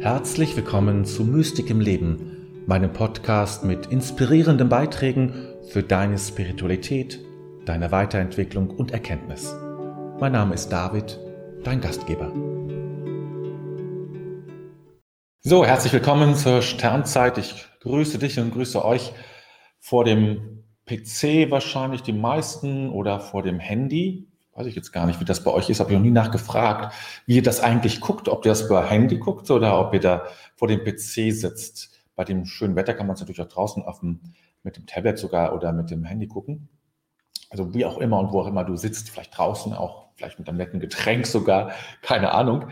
Herzlich willkommen zu Mystik im Leben, meinem Podcast mit inspirierenden Beiträgen für deine Spiritualität, deine Weiterentwicklung und Erkenntnis. Mein Name ist David, dein Gastgeber. So, herzlich willkommen zur Sternzeit. Ich grüße dich und grüße euch vor dem PC wahrscheinlich die meisten oder vor dem Handy weiß ich jetzt gar nicht, wie das bei euch ist, habe ich noch nie nachgefragt, wie ihr das eigentlich guckt, ob ihr das über Handy guckt oder ob ihr da vor dem PC sitzt. Bei dem schönen Wetter kann man es natürlich auch draußen auf dem, mit dem Tablet sogar oder mit dem Handy gucken. Also wie auch immer und wo auch immer du sitzt, vielleicht draußen auch, vielleicht mit einem netten Getränk sogar, keine Ahnung.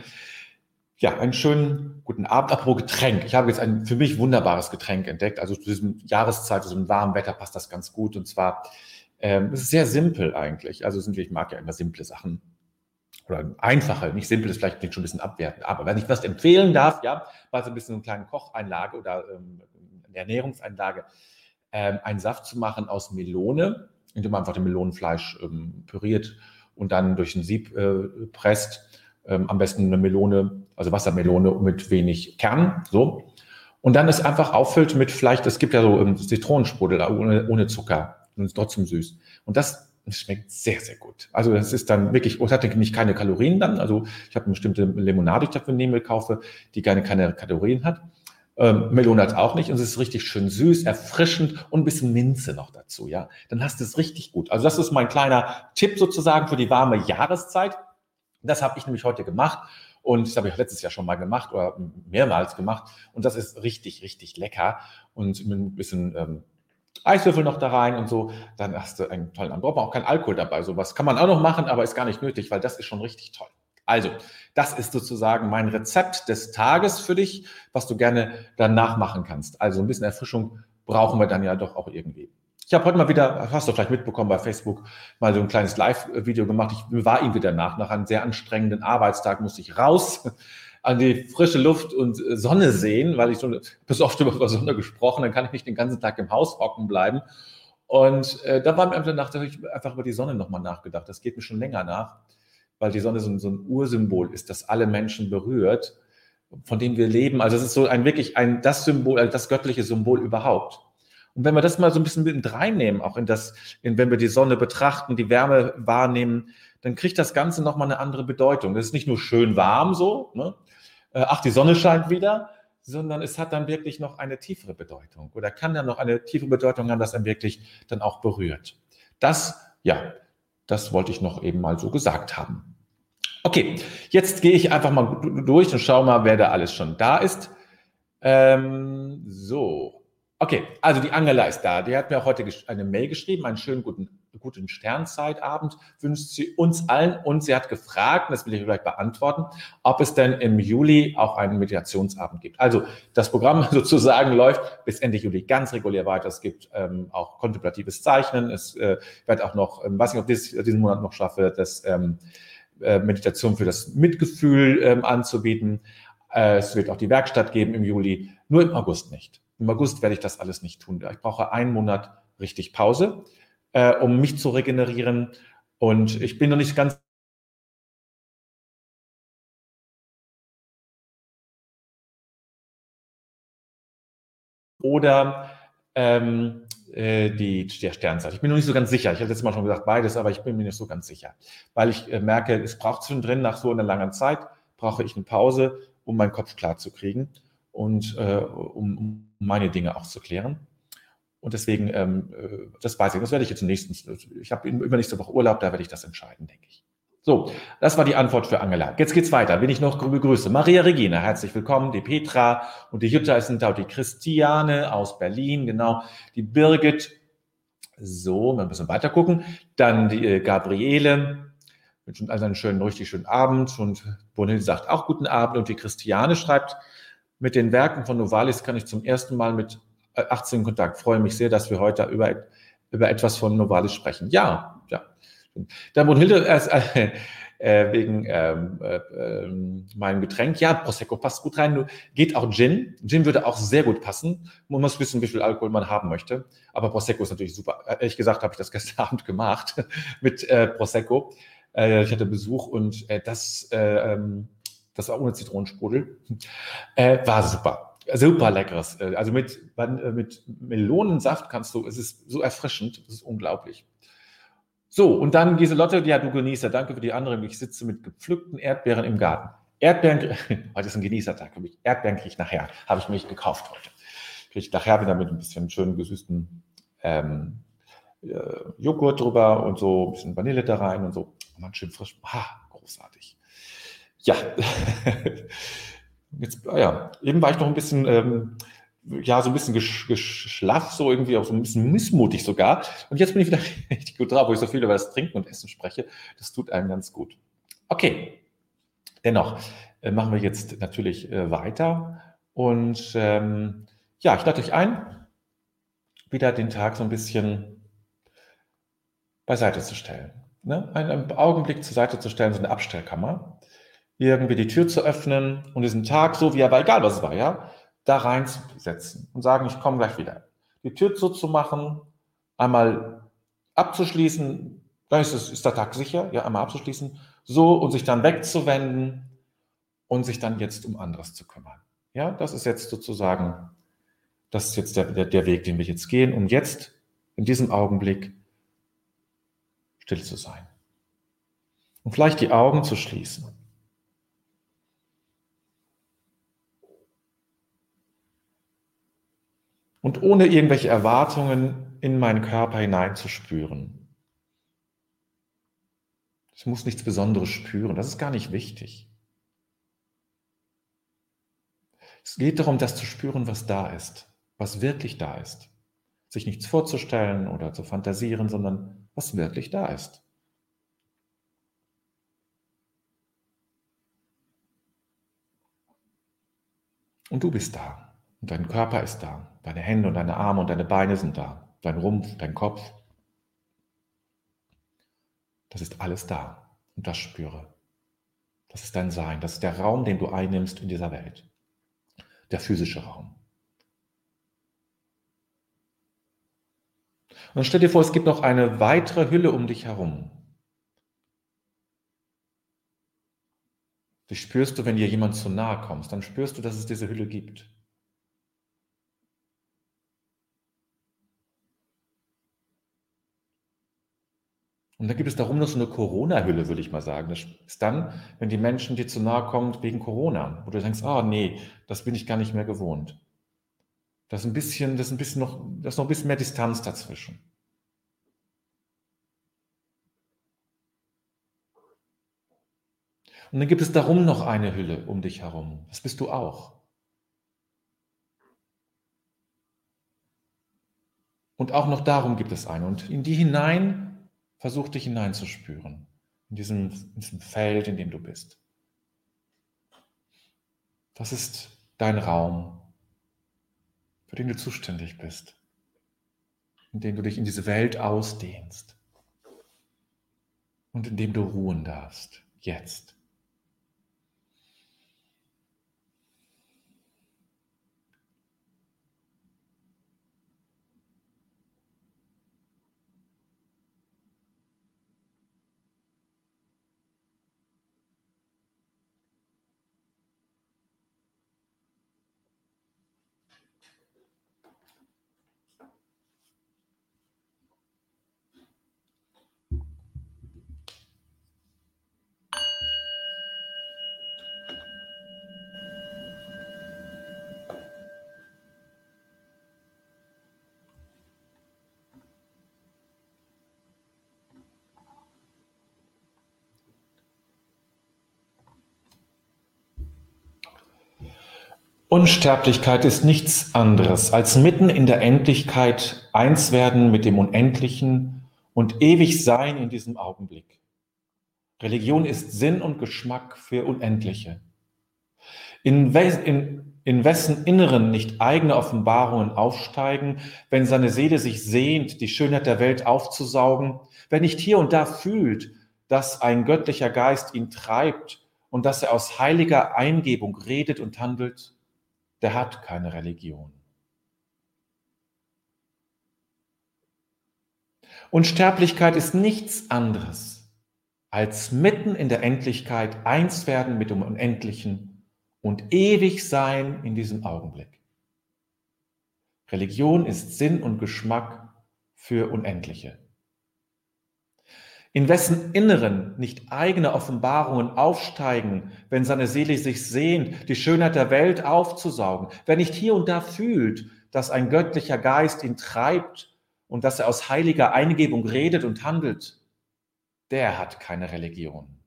Ja, einen schönen guten Abend. Apropos Getränk. Ich habe jetzt ein für mich wunderbares Getränk entdeckt. Also zu diesem Jahreszeit, zu diesem warmen Wetter passt das ganz gut. Und zwar ähm, es ist sehr simpel eigentlich. Also ich mag ja immer simple Sachen. Oder einfache, nicht simpel ist vielleicht schon ein bisschen abwertend. Aber wenn ich was empfehlen darf, ja, mal so ein bisschen eine kleine Kocheinlage oder ähm, eine Ernährungseinlage, ähm, einen Saft zu machen aus Melone, indem man einfach das Melonenfleisch ähm, püriert und dann durch ein Sieb äh, presst. Ähm, am besten eine Melone, also Wassermelone mit wenig Kern, so. Und dann es einfach auffüllt mit vielleicht, es gibt ja so ähm, Zitronensprudel ohne, ohne Zucker und ist trotzdem süß. Und das schmeckt sehr, sehr gut. Also das ist dann wirklich, es hat nicht keine Kalorien dann. Also ich habe eine bestimmte Limonade, die ich dafür nehme, kaufe, die gerne keine Kalorien hat. Ähm, Melone hat auch nicht und es ist richtig schön süß, erfrischend und ein bisschen Minze noch dazu, ja. Dann hast du es richtig gut. Also das ist mein kleiner Tipp sozusagen für die warme Jahreszeit. Das habe ich nämlich heute gemacht und das habe ich letztes Jahr schon mal gemacht oder mehrmals gemacht und das ist richtig, richtig lecker und mit ein bisschen ähm, Eiswürfel noch da rein und so, dann hast du einen tollen Abend. Braucht man auch keinen Alkohol dabei. Sowas kann man auch noch machen, aber ist gar nicht nötig, weil das ist schon richtig toll. Also, das ist sozusagen mein Rezept des Tages für dich, was du gerne danach machen kannst. Also ein bisschen Erfrischung brauchen wir dann ja doch auch irgendwie. Ich habe heute mal wieder, hast du vielleicht mitbekommen bei Facebook, mal so ein kleines Live-Video gemacht. Ich war ihm wieder nach. Nach einem sehr anstrengenden Arbeitstag musste ich raus an die frische Luft und äh, Sonne sehen, weil ich so bis oft über Sonne gesprochen, dann kann ich nicht den ganzen Tag im Haus hocken bleiben. Und äh, da war mir einfach einfach über die Sonne nochmal nachgedacht. Das geht mir schon länger nach, weil die Sonne so, so ein Ursymbol ist, das alle Menschen berührt, von dem wir leben. Also es ist so ein wirklich ein das Symbol, also das göttliche Symbol überhaupt. Und wenn wir das mal so ein bisschen mit reinnehmen, auch in das, in, wenn wir die Sonne betrachten, die Wärme wahrnehmen, dann kriegt das Ganze nochmal eine andere Bedeutung. Das ist nicht nur schön warm so, ne? Äh, ach, die Sonne scheint wieder, sondern es hat dann wirklich noch eine tiefere Bedeutung oder kann dann noch eine tiefere Bedeutung haben, dass er wirklich dann auch berührt. Das, ja, das wollte ich noch eben mal so gesagt haben. Okay, jetzt gehe ich einfach mal durch und schaue mal, wer da alles schon da ist. Ähm, so, okay, also die Angela ist da. Die hat mir auch heute eine Mail geschrieben, einen schönen guten guten Sternzeitabend wünscht sie uns allen und sie hat gefragt, das will ich gleich beantworten, ob es denn im Juli auch einen Meditationsabend gibt. Also das Programm sozusagen läuft bis Ende Juli ganz regulär weiter. Es gibt ähm, auch kontemplatives Zeichnen. Es äh, wird auch noch, ähm, weiß nicht, ob ich diesen Monat noch schaffe, das ähm, äh, Meditation für das Mitgefühl ähm, anzubieten. Äh, es wird auch die Werkstatt geben im Juli, nur im August nicht. Im August werde ich das alles nicht tun. Ich brauche einen Monat richtig Pause äh, um mich zu regenerieren. Und ich bin noch nicht ganz oder ähm, äh, die, der Sternzeit. Ich bin noch nicht so ganz sicher. Ich habe jetzt mal schon gesagt beides, aber ich bin mir nicht so ganz sicher, weil ich äh, merke, es braucht zwischendrin nach so einer langen Zeit brauche ich eine Pause, um meinen Kopf klar zu kriegen und äh, um, um meine Dinge auch zu klären. Und deswegen, ähm, äh, das weiß ich, das werde ich jetzt im nächsten, ich habe übernächste Woche Urlaub, da werde ich das entscheiden, denke ich. So, das war die Antwort für Angela. Jetzt geht's weiter. Wenn ich noch begrüße Maria Regina, herzlich willkommen, die Petra und die Jutta sind da, die Christiane aus Berlin, genau, die Birgit. So, ein bisschen weiter gucken. Dann die äh, Gabriele, wünschen also einen schönen, richtig schönen Abend. Und Bonil sagt auch guten Abend. Und die Christiane schreibt, mit den Werken von Novalis kann ich zum ersten Mal mit 18 Kontakt. Freue mich sehr, dass wir heute über, über etwas von Novalis sprechen. Ja, ja. Dann Brunhilde, äh, äh, wegen ähm, äh, äh, meinem Getränk. Ja, Prosecco passt gut rein. Geht auch Gin. Gin würde auch sehr gut passen. Man muss wissen, wie viel Alkohol man haben möchte. Aber Prosecco ist natürlich super. Äh, ehrlich gesagt habe ich das gestern Abend gemacht mit äh, Prosecco. Äh, ich hatte Besuch und das, äh, ähm, Das war ohne Zitronensprudel. War super. Super leckeres. Äh, also mit, äh, mit Melonensaft kannst du, es ist so erfrischend, das ist unglaublich. So, und dann Giselotte, ja, du Genießer, danke für die anderen. Ich sitze mit gepflückten Erdbeeren im Garten. Erdbeeren, heute ist ein Genießertag für mich. Erdbeeren kriege ich nachher, habe ich mich gekauft heute. Kriege ich nachher wieder mit ein bisschen schön gesüßten ähm, äh, Joghurt drüber und so ein bisschen Vanille da rein und so. Und dann schön frisch. Ah, großartig. Ja. Jetzt, ah ja, eben war ich noch ein bisschen, ähm, ja, so ein bisschen geschlaff, so irgendwie auch so ein bisschen missmutig sogar. Und jetzt bin ich wieder richtig gut drauf, wo ich so viel über das Trinken und Essen spreche. Das tut einem ganz gut. Okay. Dennoch äh, machen wir jetzt natürlich äh, weiter. Und ähm, ja, ich lade euch ein, wieder den Tag so ein bisschen beiseite zu stellen. Ne? Einen Augenblick zur Seite zu stellen, so eine Abstellkammer. Irgendwie die Tür zu öffnen und diesen Tag, so wie er war, egal was es war, ja, da reinzusetzen und sagen, ich komme gleich wieder. Die Tür zuzumachen, einmal abzuschließen, dann ist, es, ist der Tag sicher, ja, einmal abzuschließen, so und sich dann wegzuwenden und sich dann jetzt um anderes zu kümmern. Ja, das ist jetzt sozusagen, das ist jetzt der, der, der Weg, den wir jetzt gehen, um jetzt in diesem Augenblick still zu sein. Und vielleicht die Augen zu schließen. Und ohne irgendwelche Erwartungen in meinen Körper hineinzuspüren. Ich muss nichts Besonderes spüren, das ist gar nicht wichtig. Es geht darum, das zu spüren, was da ist, was wirklich da ist. Sich nichts vorzustellen oder zu fantasieren, sondern was wirklich da ist. Und du bist da. Und dein Körper ist da. Deine Hände und deine Arme und deine Beine sind da. Dein Rumpf, dein Kopf. Das ist alles da. Und das spüre. Das ist dein Sein. Das ist der Raum, den du einnimmst in dieser Welt. Der physische Raum. Und stell dir vor, es gibt noch eine weitere Hülle um dich herum. Die spürst du, wenn dir jemand zu nahe kommst, dann spürst du, dass es diese Hülle gibt. Und dann gibt es darum noch so eine Corona-Hülle, würde ich mal sagen. Das ist dann, wenn die Menschen dir zu nahe kommen wegen Corona, wo du denkst, ah oh, nee, das bin ich gar nicht mehr gewohnt. Das ist ein bisschen, das ist ein bisschen noch, das ist noch ein bisschen mehr Distanz dazwischen. Und dann gibt es darum noch eine Hülle um dich herum. Das bist du auch. Und auch noch darum gibt es eine. Und in die hinein versuch dich hineinzuspüren. In diesem, in diesem Feld, in dem du bist. Das ist dein Raum für den du zuständig bist, in dem du dich in diese Welt ausdehnst und in dem du ruhen darfst, jetzt. Unsterblichkeit ist nichts anderes als mitten in der Endlichkeit eins werden mit dem Unendlichen und ewig sein in diesem Augenblick. Religion ist Sinn und Geschmack für Unendliche. In, in, in wessen Inneren nicht eigene Offenbarungen aufsteigen, wenn seine Seele sich sehnt, die Schönheit der Welt aufzusaugen, wenn nicht hier und da fühlt, dass ein göttlicher Geist ihn treibt und dass er aus heiliger Eingebung redet und handelt, der hat keine Religion. Unsterblichkeit ist nichts anderes als mitten in der Endlichkeit eins werden mit dem Unendlichen und ewig sein in diesem Augenblick. Religion ist Sinn und Geschmack für Unendliche. In wessen Inneren nicht eigene Offenbarungen aufsteigen, wenn seine Seele sich sehnt, die Schönheit der Welt aufzusaugen, wer nicht hier und da fühlt, dass ein göttlicher Geist ihn treibt und dass er aus heiliger Eingebung redet und handelt, der hat keine Religion.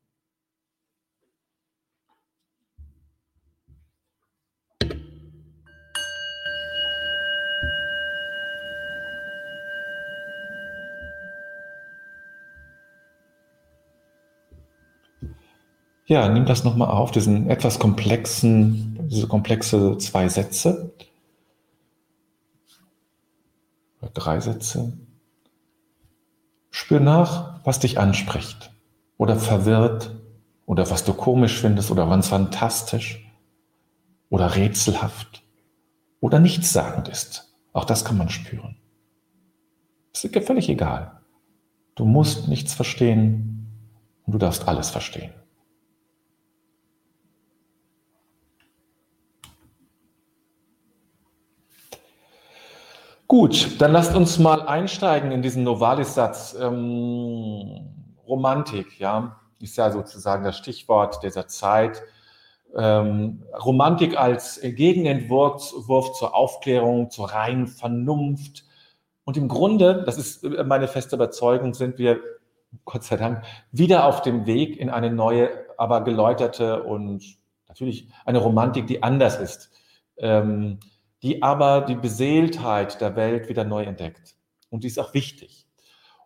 Ja, nimm das nochmal auf, diesen etwas komplexen, diese komplexe zwei Sätze. Oder drei Sätze. Spür nach, was dich anspricht oder verwirrt oder was du komisch findest oder was fantastisch oder rätselhaft oder nichtssagend ist. Auch das kann man spüren. Es ist dir völlig egal. Du musst nichts verstehen und du darfst alles verstehen. Gut, dann lasst uns mal einsteigen in diesen Novalis-Satz. Ähm, Romantik, ja, ist ja sozusagen das Stichwort dieser Zeit. Ähm, Romantik als Gegenentwurf zur Aufklärung, zur reinen Vernunft. Und im Grunde, das ist meine feste Überzeugung, sind wir, Gott sei Dank, wieder auf dem Weg in eine neue, aber geläuterte und natürlich eine Romantik, die anders ist. Ähm, die aber die Beseeltheit der Welt wieder neu entdeckt. Und die ist auch wichtig.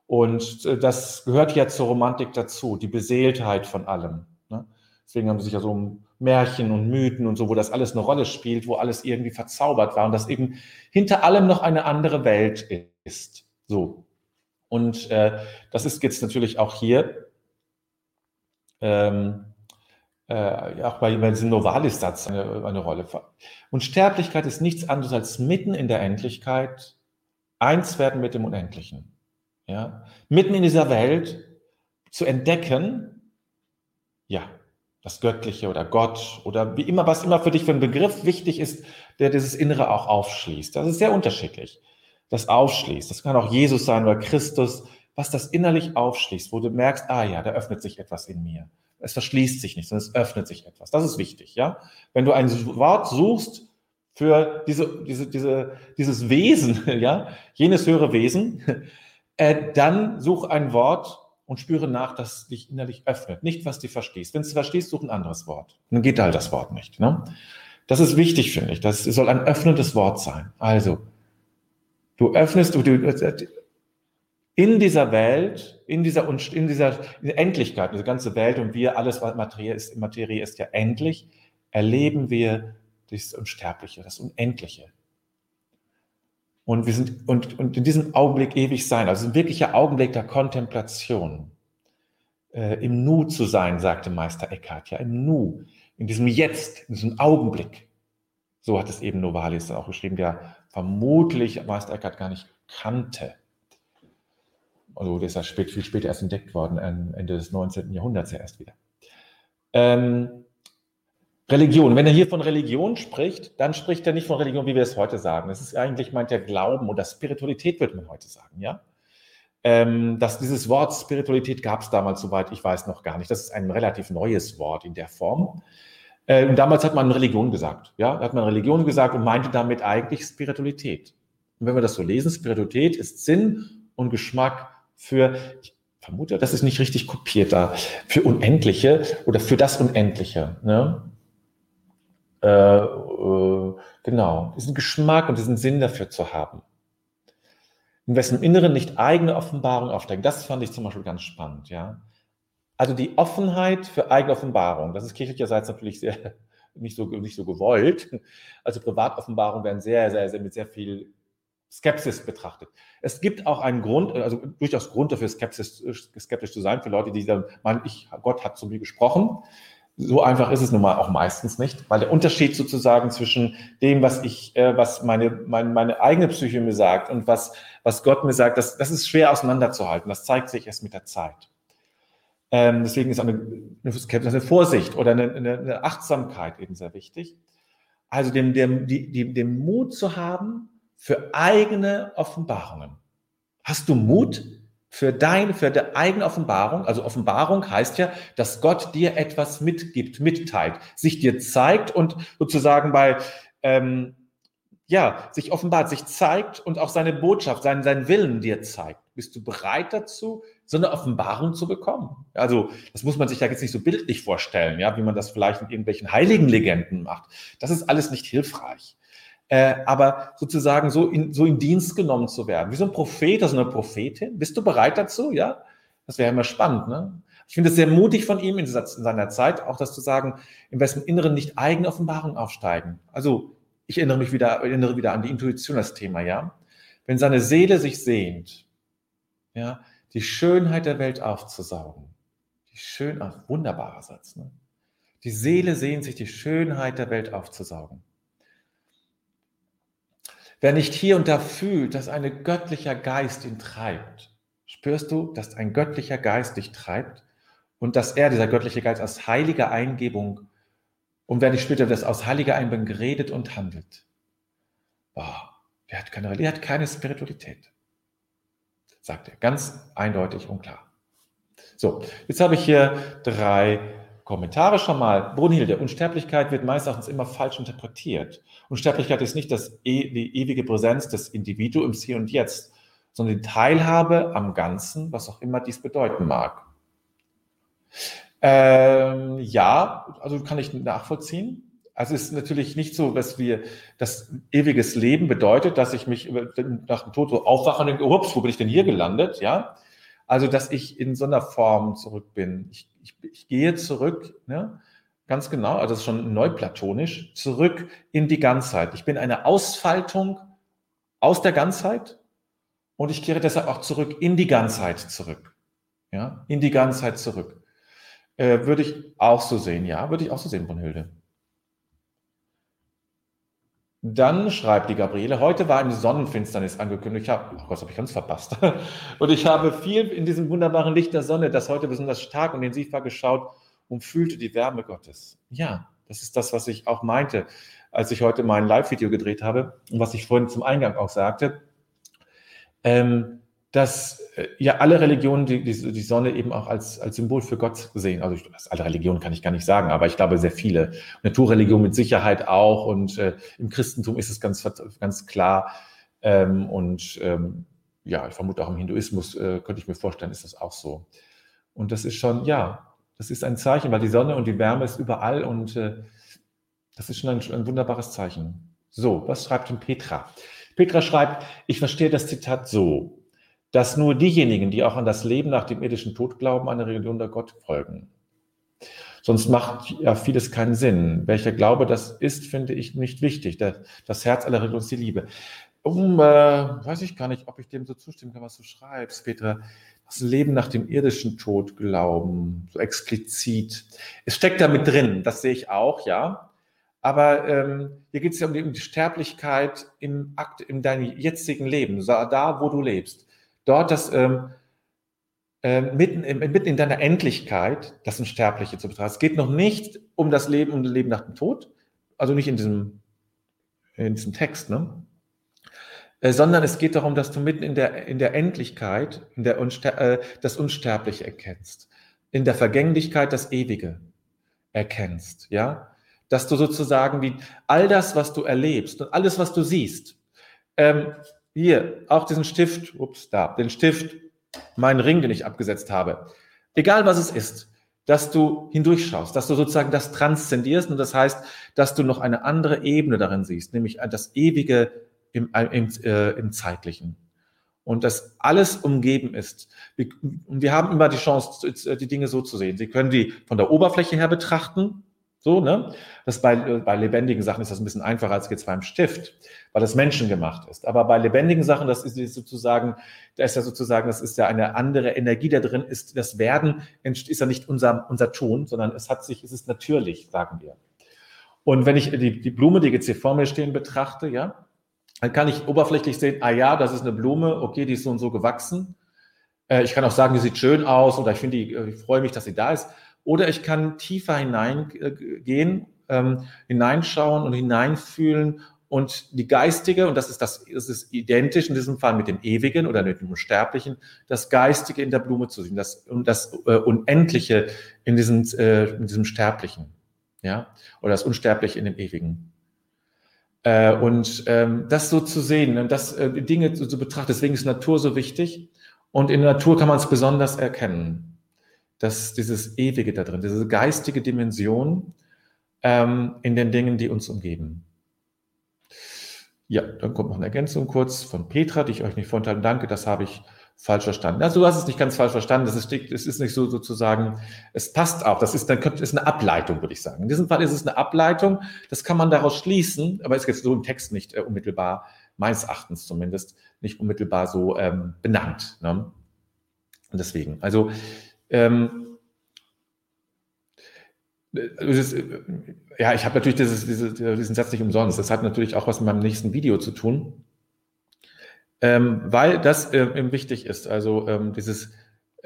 Und äh, das gehört ja zur Romantik dazu, die Beseeltheit von allem. Ne? Deswegen haben sie sich ja so Märchen und Mythen und so, wo das alles eine Rolle spielt, wo alles irgendwie verzaubert war und dass eben hinter allem noch eine andere Welt ist. So. Und äh, das ist jetzt natürlich auch hier. Ähm, äh, auch bei, bei diesem Novalis-Satz eine, eine Rolle. Und Sterblichkeit ist nichts anderes als mitten in der Endlichkeit eins werden mit dem Unendlichen. Ja? Mitten in dieser Welt zu entdecken, ja, das Göttliche oder Gott oder wie immer, was immer für dich für ein Begriff wichtig ist, der dieses Innere auch aufschließt. Das ist sehr unterschiedlich. Das aufschließt. Das kann auch Jesus sein oder Christus, was das innerlich aufschließt, wo du merkst, ah ja, da öffnet sich etwas in mir. Es verschließt sich nicht, sondern es öffnet sich etwas. Das ist wichtig, ja. Wenn du ein Wort suchst für diese, diese, diese, dieses Wesen, ja, jenes höhere Wesen, äh, dann such ein Wort und spüre nach, dass dich innerlich öffnet. Nicht, was du verstehst. Wenn du es verstehst, such ein anderes Wort. Dann geht halt das Wort nicht. Ne? Das ist wichtig, finde ich. Das soll ein öffnendes Wort sein. Also, du öffnest, du, du in dieser Welt, in dieser, in dieser Endlichkeit, diese ganze Welt und wir, alles, was Materie ist, Materie ist ja endlich, erleben wir das Unsterbliche, das Unendliche. Und wir sind, und, und in diesem Augenblick ewig sein, also ein wirklicher Augenblick der Kontemplation, äh, im Nu zu sein, sagte Meister Eckhart, ja, im Nu, in diesem Jetzt, in diesem Augenblick. So hat es eben Novalis dann auch geschrieben, der vermutlich Meister Eckhart gar nicht kannte. Also das ist ja spät, viel später erst entdeckt worden, Ende des 19. Jahrhunderts ja erst wieder. Ähm, Religion. Wenn er hier von Religion spricht, dann spricht er nicht von Religion, wie wir es heute sagen. Das ist eigentlich, meint er, Glauben oder Spiritualität, würde man heute sagen, ja. Ähm, dass dieses Wort Spiritualität gab es damals, soweit ich weiß, noch gar nicht. Das ist ein relativ neues Wort in der Form. Ähm, damals hat man Religion gesagt, ja, da hat man Religion gesagt und meinte damit eigentlich Spiritualität. Und wenn wir das so lesen, Spiritualität ist Sinn und Geschmack für, ich vermute, das ist nicht richtig kopiert da, für Unendliche oder für das Unendliche. Ne? Äh, äh, genau, diesen Geschmack und diesen Sinn dafür zu haben. In wessen Inneren nicht eigene Offenbarung aufsteigen. Das fand ich zum Beispiel ganz spannend, ja. Also die Offenheit für eigene Offenbarung, das ist kirchlicherseits natürlich sehr, nicht so, nicht so gewollt. Also Privatoffenbarungen werden sehr, sehr, sehr mit sehr viel Skepsis betrachtet. Es gibt auch einen Grund, also durchaus Grund dafür, Skepsis, skeptisch zu sein, für Leute, die dann meinen, ich, Gott hat zu mir gesprochen. So einfach ist es nun mal auch meistens nicht, weil der Unterschied sozusagen zwischen dem, was ich, äh, was meine, meine, meine eigene Psyche mir sagt und was, was Gott mir sagt, das, das ist schwer auseinanderzuhalten. Das zeigt sich erst mit der Zeit. Ähm, deswegen ist eine, eine Vorsicht oder eine, eine, Achtsamkeit eben sehr wichtig. Also dem, dem, die, dem Mut zu haben für eigene Offenbarungen. Hast du Mut für deine, für deine eigene Offenbarung? Also Offenbarung heißt ja, dass Gott dir etwas mitgibt, mitteilt, sich dir zeigt und sozusagen bei, ähm, ja, sich offenbart, sich zeigt und auch seine Botschaft, seinen, seinen Willen dir zeigt. Bist du bereit dazu, so eine Offenbarung zu bekommen? Also, das muss man sich ja jetzt nicht so bildlich vorstellen, ja, wie man das vielleicht in irgendwelchen heiligen Legenden macht. Das ist alles nicht hilfreich. Äh, aber sozusagen so in, so in Dienst genommen zu werden, wie so ein Prophet oder so eine Prophetin. Bist du bereit dazu? Ja, das wäre immer spannend. Ne? Ich finde es sehr mutig von ihm in, in seiner Zeit, auch das zu sagen, im besten Inneren nicht eigene Offenbarung aufsteigen. Also ich erinnere mich wieder, erinnere wieder an die Intuition, das Thema, ja. Wenn seine Seele sich sehnt, ja, die Schönheit der Welt aufzusaugen. Die schön, ach, wunderbarer Satz, ne? Die Seele sehnt sich, die Schönheit der Welt aufzusaugen. Wer nicht hier und da fühlt, dass ein göttlicher Geist ihn treibt, spürst du, dass ein göttlicher Geist dich treibt und dass er, dieser göttliche Geist, aus heiliger Eingebung und wer nicht spürt, das aus heiliger Eingebung geredet und handelt. Boah, der hat keine, der hat keine Spiritualität sagt er ganz eindeutig und klar. So, jetzt habe ich hier drei Kommentare schon mal. Brunhilde, Unsterblichkeit wird meistens immer falsch interpretiert. Unsterblichkeit ist nicht das, e, die ewige Präsenz des Individuums hier und jetzt, sondern die Teilhabe am Ganzen, was auch immer dies bedeuten mag. Ähm, ja, also kann ich nachvollziehen. Also es ist natürlich nicht so, dass wir das ewiges Leben bedeutet, dass ich mich nach dem Tod so aufwache und denke, ups, wo bin ich denn hier gelandet? Ja, also dass ich in so einer Form zurück bin. Ich, ich, ich gehe zurück, ne? ganz genau, also das ist schon neuplatonisch, zurück in die Ganzheit. Ich bin eine Ausfaltung aus der Ganzheit und ich kehre deshalb auch zurück in die Ganzheit zurück. Ja, in die Ganzheit zurück. Äh, würde ich auch so sehen, ja, würde ich auch so sehen, Brunhilde. Dann schreibt die Gabriele, heute war eine Sonnenfinsternis angekündigt. Ich habe, oh Gott, habe ich ganz verpasst. Und ich habe viel in diesem wunderbaren Licht der Sonne, das heute besonders stark und intensiv war, geschaut und fühlte die Wärme Gottes. Ja, das ist das, was ich auch meinte, als ich heute mein Live-Video gedreht habe und was ich vorhin zum Eingang auch sagte. Ähm, dass äh, ja alle Religionen die, die, die, Sonne eben auch als, als Symbol für Gott sehen. Also ich, alle Religionen kann ich gar nicht sagen, aber ich glaube sehr viele. Naturreligion mit Sicherheit auch und äh, im Christentum ist es ganz, ganz klar. Ähm, und ähm, ja, ich vermute auch im Hinduismus äh, könnte ich mir vorstellen, ist das auch so. Und das ist schon, ja, das ist ein Zeichen, weil die Sonne und die Wärme ist überall und äh, das ist schon ein, ein wunderbares Zeichen. So, was schreibt denn Petra? Petra schreibt, ich verstehe das Zitat so dass nur diejenigen, die auch an das Leben nach dem irdischen Tod glauben, einer Religion der Gott folgen. Sonst macht ja vieles keinen Sinn. Welcher Glaube das ist, finde ich nicht wichtig. Das Herz aller Religion ist die Liebe. Um, äh, weiß ich gar nicht, ob ich dem so zustimmen kann, was du schreibst, Petra. Das Leben nach dem irdischen Tod glauben, so explizit. Es steckt da mit drin, das sehe ich auch, ja. Aber ähm, hier geht es ja um die, um die Sterblichkeit im Akt, in deinem jetzigen Leben, da, wo du lebst dort das ähm, äh, mitten, in, mitten in deiner Endlichkeit das Unsterbliche zu betrachten. Es geht noch nicht um das Leben, um das Leben nach dem Tod, also nicht in diesem, in diesem Text, ne? Äh, sondern es geht darum, dass du mitten in der, in der Endlichkeit in der Unster äh, das Unsterbliche erkennst, in der Vergänglichkeit das Ewige erkennst, ja, dass du sozusagen wie all das, was du erlebst und alles, was du siehst, ähm, hier, auch diesen Stift, ups, da, den Stift, meinen Ring, den ich abgesetzt habe. Egal was es ist, dass du hindurchschaust, dass du sozusagen das transzendierst und das heißt, dass du noch eine andere Ebene darin siehst, nämlich das Ewige im, im, äh, im Zeitlichen. Und dass alles umgeben ist. Und wir haben immer die Chance, die Dinge so zu sehen. Sie können die von der Oberfläche her betrachten, so, ne? Das bei, bei lebendigen Sachen ist das ein bisschen einfacher als jetzt beim Stift, weil das menschengemacht ist. Aber bei lebendigen Sachen, das ist sozusagen, da ist ja sozusagen, das ist ja eine andere Energie da drin, ist das Werden, ist ja nicht unser, unser Ton, sondern es hat sich, es ist natürlich, sagen wir. Und wenn ich die, die Blume, die jetzt hier vor mir stehen, betrachte, ja, dann kann ich oberflächlich sehen, ah ja, das ist eine Blume, okay, die ist so und so gewachsen. Äh, ich kann auch sagen, die sieht schön aus oder ich finde, äh, ich freue mich, dass sie da ist. Oder ich kann tiefer hineingehen, ähm, hineinschauen und hineinfühlen und die geistige, und das ist das, das ist identisch in diesem Fall mit dem Ewigen oder mit dem Unsterblichen, das Geistige in der Blume zu sehen, das, das äh, Unendliche in diesem, äh, in diesem Sterblichen, ja, oder das Unsterbliche in dem Ewigen. Äh, und ähm, das so zu sehen, und das äh, Dinge zu, zu betrachten, deswegen ist Natur so wichtig. Und in der Natur kann man es besonders erkennen, dass dieses Ewige da drin, diese geistige Dimension ähm, in den Dingen, die uns umgeben. Ja, dann kommt noch eine Ergänzung kurz von Petra, die ich euch nicht vorenthalten. Danke, das habe ich falsch verstanden. Also du hast es nicht ganz falsch verstanden. Das ist, ist nicht so sozusagen, es passt auch. Das ist, dann könnte, ist eine Ableitung, würde ich sagen. In diesem Fall ist es eine Ableitung. Das kann man daraus schließen, aber ist jetzt so im Text nicht äh, unmittelbar, meines Erachtens zumindest, nicht unmittelbar so ähm, benannt. Ne? Und deswegen, also ähm, äh, ja, ich habe natürlich dieses, diese, diesen Satz nicht umsonst. Das hat natürlich auch was mit meinem nächsten Video zu tun, ähm, weil das äh, wichtig ist. Also ähm, dieses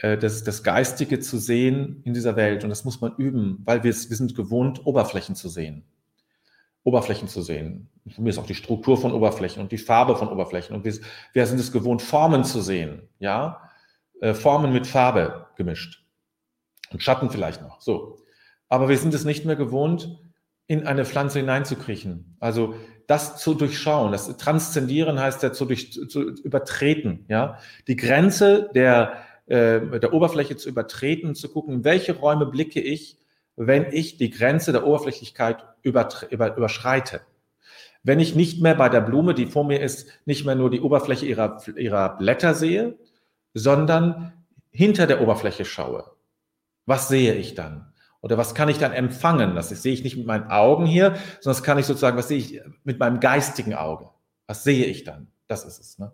äh, das, das Geistige zu sehen in dieser Welt und das muss man üben, weil wir, wir sind gewohnt, Oberflächen zu sehen. Oberflächen zu sehen. Für mich ist auch die Struktur von Oberflächen und die Farbe von Oberflächen. Und wir, wir sind es gewohnt, Formen zu sehen. Ja, äh, Formen mit Farbe gemischt. Und Schatten vielleicht noch. So. Aber wir sind es nicht mehr gewohnt, in eine Pflanze hineinzukriechen. Also das zu durchschauen, das Transzendieren heißt ja zu, durch, zu übertreten, ja, die Grenze der, äh, der Oberfläche zu übertreten, zu gucken, in welche Räume blicke ich, wenn ich die Grenze der Oberflächlichkeit über, über, überschreite. Wenn ich nicht mehr bei der Blume, die vor mir ist, nicht mehr nur die Oberfläche ihrer, ihrer Blätter sehe, sondern hinter der Oberfläche schaue. Was sehe ich dann? Oder was kann ich dann empfangen? Das sehe ich nicht mit meinen Augen hier, sondern das kann ich sozusagen, was sehe ich mit meinem geistigen Auge? Was sehe ich dann? Das ist es. Ne?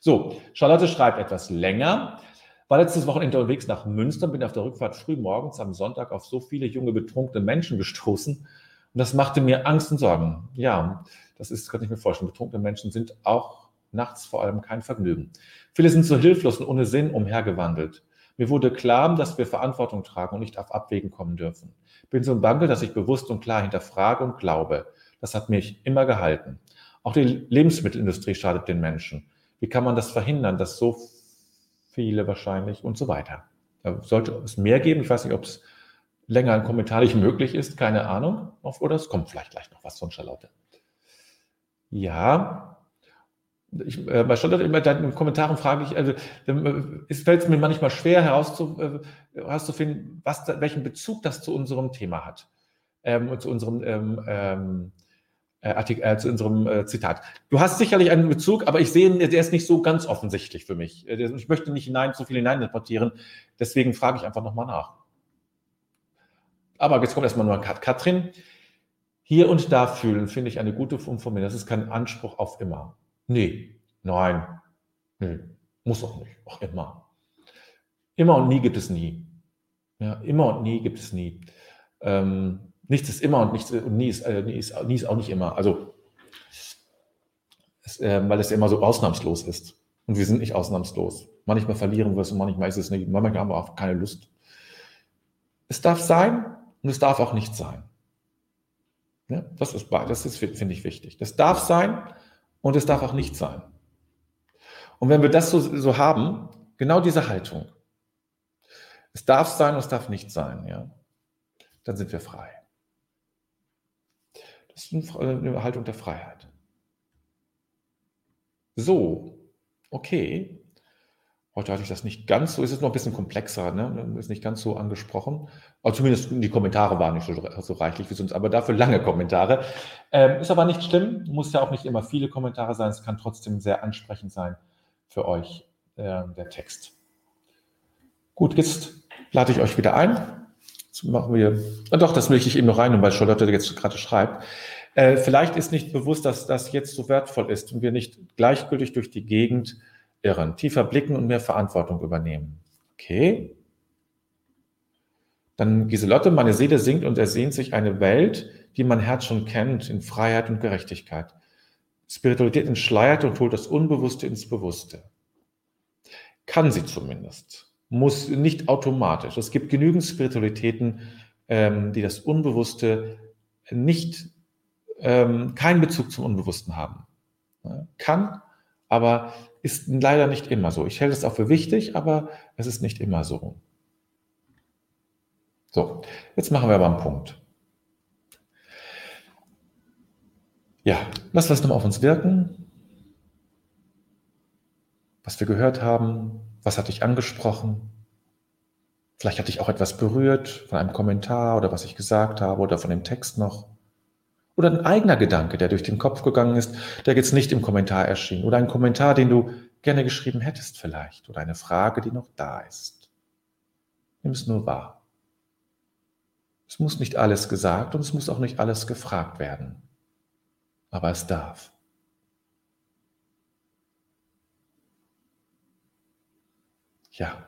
So, Charlotte schreibt etwas länger. War letztes Wochenende unterwegs nach Münster, bin auf der Rückfahrt früh morgens am Sonntag auf so viele junge betrunkene Menschen gestoßen. Und das machte mir Angst und Sorgen. Ja, das ist, könnte ich mir vorstellen. Betrunkene Menschen sind auch nachts vor allem kein Vergnügen. Viele sind so hilflos und ohne Sinn umhergewandelt. Mir wurde klar, dass wir Verantwortung tragen und nicht auf Abwägen kommen dürfen. Bin so ein Banke, dass ich bewusst und klar hinterfrage und glaube. Das hat mich immer gehalten. Auch die Lebensmittelindustrie schadet den Menschen. Wie kann man das verhindern, dass so viele wahrscheinlich und so weiter? Da sollte es mehr geben. Ich weiß nicht, ob es länger ein Kommentar nicht möglich ist. Keine Ahnung. Oder es kommt vielleicht gleich noch was von Charlotte. Ja, ich, äh, bei Standard immer in Kommentaren frage ich, also äh, es fällt mir manchmal schwer herauszu, äh, herauszufinden, was da, welchen Bezug das zu unserem Thema hat ähm, und zu unserem ähm, ähm äh, Artikel, äh, zu unserem äh, Zitat. Du hast sicherlich einen Bezug, aber ich sehe, der ist nicht so ganz offensichtlich für mich. Äh, ich möchte nicht hinein, zu viel hineininterpretieren, deswegen frage ich einfach nochmal nach. Aber jetzt kommt erstmal nur Katrin. Hier und da fühlen, finde ich eine gute Form von mir. Das ist kein Anspruch auf immer. Nee, nein, nee, muss auch nicht, auch immer. Immer und nie gibt es nie. Ja, immer und nie gibt es nie. Ähm, nichts ist immer und nichts und nie ist, äh, nie ist, nie ist auch nicht immer. Also, es, äh, weil es immer so ausnahmslos ist. Und wir sind nicht ausnahmslos. Manchmal verlieren wir es und manchmal ist es nicht. Manchmal haben wir auch keine Lust. Es darf sein und es darf auch nicht sein. Ja, das ist, das ist finde ich, wichtig. Das darf sein und es darf auch nicht sein. Und wenn wir das so, so haben, genau diese Haltung, es darf sein und es darf nicht sein, ja, dann sind wir frei. Das ist eine Haltung der Freiheit. So, okay. Heute hatte ich das nicht ganz so, ist es noch ein bisschen komplexer, ne? ist nicht ganz so angesprochen. Aber zumindest die Kommentare waren nicht so, so reichlich wie sonst, aber dafür lange Kommentare. Ähm, ist aber nicht schlimm, muss ja auch nicht immer viele Kommentare sein, es kann trotzdem sehr ansprechend sein für euch, äh, der Text. Gut, jetzt lade ich euch wieder ein. Jetzt machen wir, ah, doch, das möchte ich eben noch rein, weil Charlotte jetzt gerade schreibt. Äh, vielleicht ist nicht bewusst, dass das jetzt so wertvoll ist und wir nicht gleichgültig durch die Gegend irren, tiefer blicken und mehr Verantwortung übernehmen. Okay. Dann Giselotte, meine Seele singt und ersehnt sich eine Welt, die mein Herz schon kennt, in Freiheit und Gerechtigkeit. Spiritualität entschleiert und holt das Unbewusste ins Bewusste. Kann sie zumindest. Muss nicht automatisch. Es gibt genügend Spiritualitäten, ähm, die das Unbewusste nicht, ähm, keinen Bezug zum Unbewussten haben. Kann, aber ist leider nicht immer so. Ich halte es auch für wichtig, aber es ist nicht immer so. So, jetzt machen wir aber einen Punkt. Ja, lass das nochmal auf uns wirken. Was wir gehört haben, was hat dich angesprochen? Vielleicht hat dich auch etwas berührt von einem Kommentar oder was ich gesagt habe oder von dem Text noch. Oder ein eigener Gedanke, der durch den Kopf gegangen ist, der jetzt nicht im Kommentar erschien. Oder ein Kommentar, den du gerne geschrieben hättest vielleicht. Oder eine Frage, die noch da ist. Nimm es nur wahr. Es muss nicht alles gesagt und es muss auch nicht alles gefragt werden aber es darf. Ja.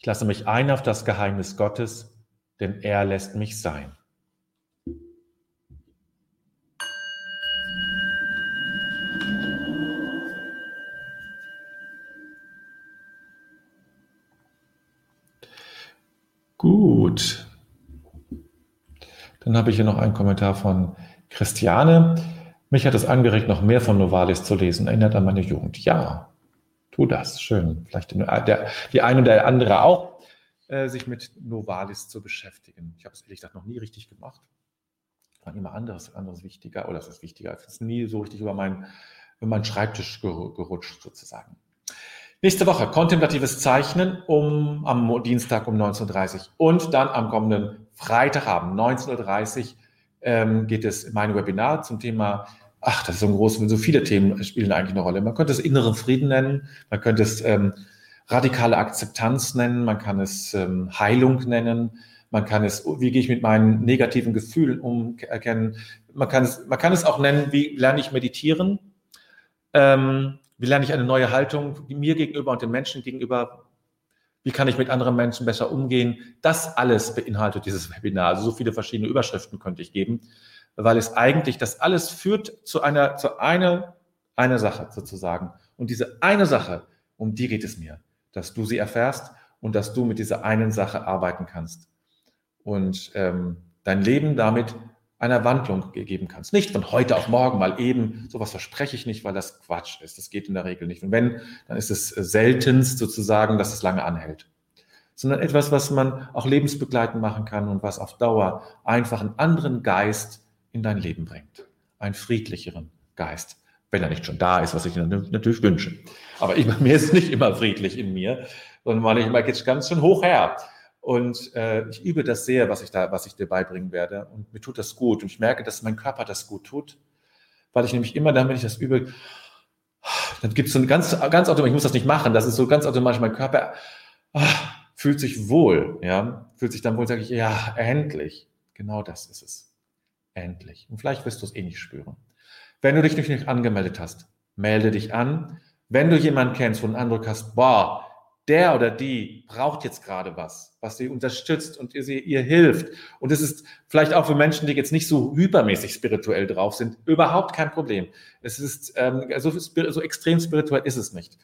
Ich lasse mich ein auf das Geheimnis Gottes, denn er lässt mich sein. Gut. Dann habe ich hier noch einen Kommentar von Christiane. Mich hat es angeregt, noch mehr von Novalis zu lesen. Erinnert an meine Jugend. Ja, tu das. Schön. Vielleicht der, die eine oder der andere auch, äh, sich mit Novalis zu beschäftigen. Ich habe es ehrlich gesagt noch nie richtig gemacht. War immer anderes, anderes wichtiger, oder es ist wichtiger. Es ist nie so richtig über meinen, über meinen Schreibtisch gerutscht, sozusagen. Nächste Woche kontemplatives Zeichnen um, am Dienstag um 19.30 Uhr und dann am kommenden Freitagabend 19.30 Uhr ähm, geht es in mein Webinar zum Thema ach, das ist so ein großes, so viele Themen spielen eigentlich eine Rolle. Man könnte es inneren Frieden nennen, man könnte es ähm, radikale Akzeptanz nennen, man kann es ähm, Heilung nennen, man kann es, wie gehe ich mit meinen negativen Gefühlen um, erkennen. Man kann es, man kann es auch nennen, wie lerne ich meditieren, ähm, wie lerne ich eine neue Haltung mir gegenüber und den Menschen gegenüber, wie kann ich mit anderen Menschen besser umgehen. Das alles beinhaltet dieses Webinar. Also so viele verschiedene Überschriften könnte ich geben weil es eigentlich, das alles führt zu einer, zu einer, einer Sache sozusagen. Und diese eine Sache, um die geht es mir, dass du sie erfährst und dass du mit dieser einen Sache arbeiten kannst und ähm, dein Leben damit einer Wandlung geben kannst. Nicht von heute auf morgen mal eben, sowas verspreche ich nicht, weil das Quatsch ist. Das geht in der Regel nicht. Und wenn, dann ist es seltenst sozusagen, dass es lange anhält. Sondern etwas, was man auch lebensbegleitend machen kann und was auf Dauer einfach einen anderen Geist in dein Leben bringt. Einen friedlicheren Geist, wenn er nicht schon da ist, was ich natürlich wünsche. Aber ich, mir ist nicht immer friedlich in mir, sondern manchmal geht es ganz schön hoch her. Und äh, ich übe das sehr, was ich da, was ich dir beibringen werde. Und mir tut das gut. Und ich merke, dass mein Körper das gut tut, weil ich nämlich immer dann, wenn ich das übe, dann gibt es so ein ganz, ganz automatisch, ich muss das nicht machen, das ist so ganz automatisch, mein Körper ach, fühlt sich wohl, ja, fühlt sich dann wohl, sage ich, ja, endlich. Genau das ist es. Endlich. Und vielleicht wirst du es eh nicht spüren. Wenn du dich nicht angemeldet hast, melde dich an. Wenn du jemanden kennst, wo du einen Eindruck hast, boah, der oder die braucht jetzt gerade was, was sie unterstützt und ihr, ihr hilft. Und es ist vielleicht auch für Menschen, die jetzt nicht so hypermäßig spirituell drauf sind, überhaupt kein Problem. Es ist ähm, so, so extrem spirituell ist es nicht.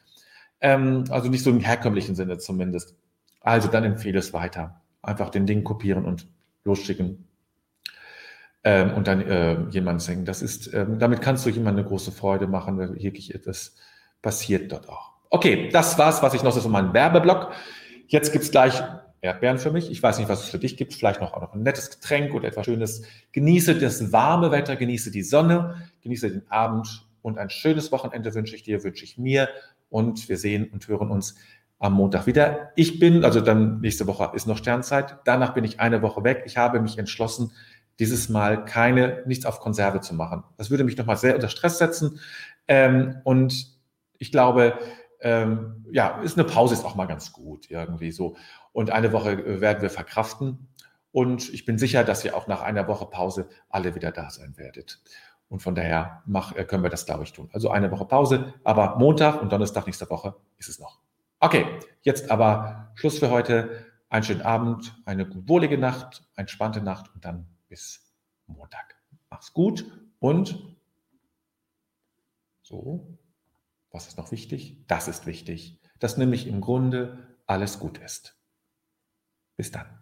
Ähm, also nicht so im herkömmlichen Sinne zumindest. Also dann empfehle es weiter. Einfach den Ding kopieren und losschicken. Ähm, und dann äh, jemand singen. Das ist, ähm, damit kannst du jemand eine große Freude machen, weil wirklich etwas passiert dort auch. Okay, das war's, was ich noch so von meinem Werbeblock. Jetzt gibt's gleich Erdbeeren für mich. Ich weiß nicht, was es für dich gibt. Vielleicht noch, auch noch ein nettes Getränk oder etwas Schönes. Genieße das warme Wetter, genieße die Sonne, genieße den Abend und ein schönes Wochenende wünsche ich dir, wünsche ich mir. Und wir sehen und hören uns am Montag wieder. Ich bin, also dann nächste Woche ist noch Sternzeit. Danach bin ich eine Woche weg. Ich habe mich entschlossen, dieses Mal keine, nichts auf Konserve zu machen. Das würde mich nochmal sehr unter Stress setzen. Ähm, und ich glaube, ähm, ja, ist eine Pause ist auch mal ganz gut irgendwie so. Und eine Woche äh, werden wir verkraften. Und ich bin sicher, dass ihr auch nach einer Woche Pause alle wieder da sein werdet. Und von daher mach, äh, können wir das, glaube ich, tun. Also eine Woche Pause, aber Montag und Donnerstag nächste Woche ist es noch. Okay, jetzt aber Schluss für heute. Einen schönen Abend, eine wohlige Nacht, entspannte Nacht und dann bis Montag. Mach's gut und so. Was ist noch wichtig? Das ist wichtig, dass nämlich im Grunde alles gut ist. Bis dann.